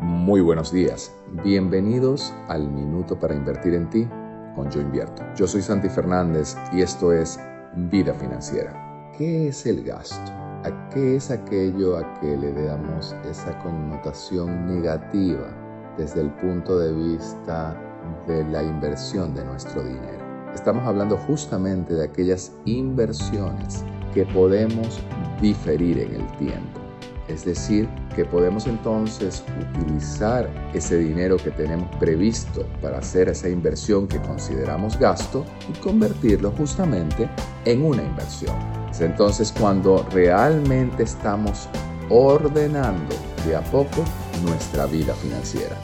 Muy buenos días. Bienvenidos al Minuto para Invertir en Ti con Yo Invierto. Yo soy Santi Fernández y esto es Vida Financiera. ¿Qué es el gasto? ¿A qué es aquello a que le damos esa connotación negativa desde el punto de vista de la inversión de nuestro dinero? Estamos hablando justamente de aquellas inversiones que podemos diferir en el tiempo es decir, que podemos entonces utilizar ese dinero que tenemos previsto para hacer esa inversión que consideramos gasto y convertirlo justamente en una inversión. Es entonces cuando realmente estamos ordenando de a poco nuestra vida financiera.